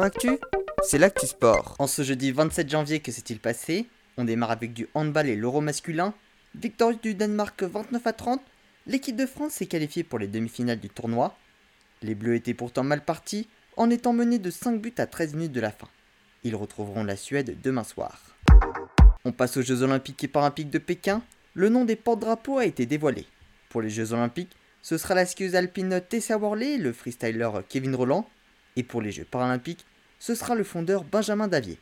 Actu, c'est l'actu sport. En ce jeudi 27 janvier, que s'est-il passé? On démarre avec du handball et l'euro masculin. Victoire du Danemark 29 à 30. L'équipe de France s'est qualifiée pour les demi-finales du tournoi. Les Bleus étaient pourtant mal partis en étant menés de 5 buts à 13 minutes de la fin. Ils retrouveront la Suède demain soir. On passe aux Jeux Olympiques et Paralympiques de Pékin. Le nom des porte-drapeaux a été dévoilé. Pour les Jeux Olympiques, ce sera la skieuse alpine Tessa Worley le freestyler Kevin Roland. Et pour les Jeux Paralympiques, ce sera le fondeur Benjamin Davier.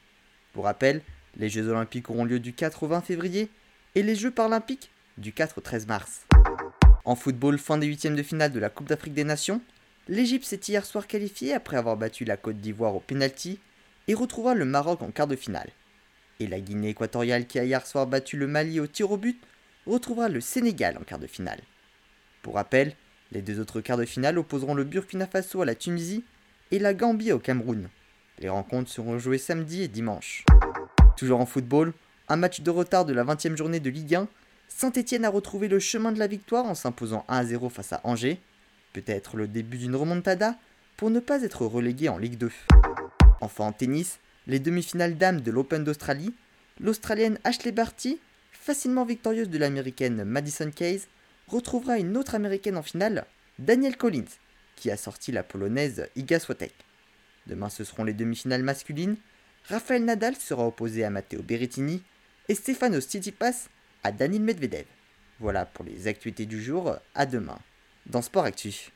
Pour rappel, les Jeux Olympiques auront lieu du 4 au 20 février et les Jeux Paralympiques du 4 au 13 mars. En football, fin des huitièmes de finale de la Coupe d'Afrique des Nations, l'Égypte s'est hier soir qualifiée après avoir battu la Côte d'Ivoire au pénalty et retrouvera le Maroc en quart de finale. Et la Guinée équatoriale qui a hier soir battu le Mali au tir au but retrouvera le Sénégal en quart de finale. Pour rappel, les deux autres quarts de finale opposeront le Burkina Faso à la Tunisie et la Gambie au Cameroun. Les rencontres seront jouées samedi et dimanche. Toujours en football, un match de retard de la 20e journée de Ligue 1, Saint-Etienne a retrouvé le chemin de la victoire en s'imposant 1-0 face à Angers. Peut-être le début d'une remontada pour ne pas être relégué en Ligue 2. Enfin en tennis, les demi-finales dames de l'Open d'Australie, l'Australienne Ashley Barty, facilement victorieuse de l'Américaine Madison Case, retrouvera une autre Américaine en finale, Danielle Collins, qui a sorti la Polonaise Iga Swiatek. Demain ce seront les demi-finales masculines, Rafael Nadal sera opposé à Matteo Berrettini et Stefanos Tsitsipas à Danil Medvedev. Voilà pour les actualités du jour, à demain dans Sport Actu.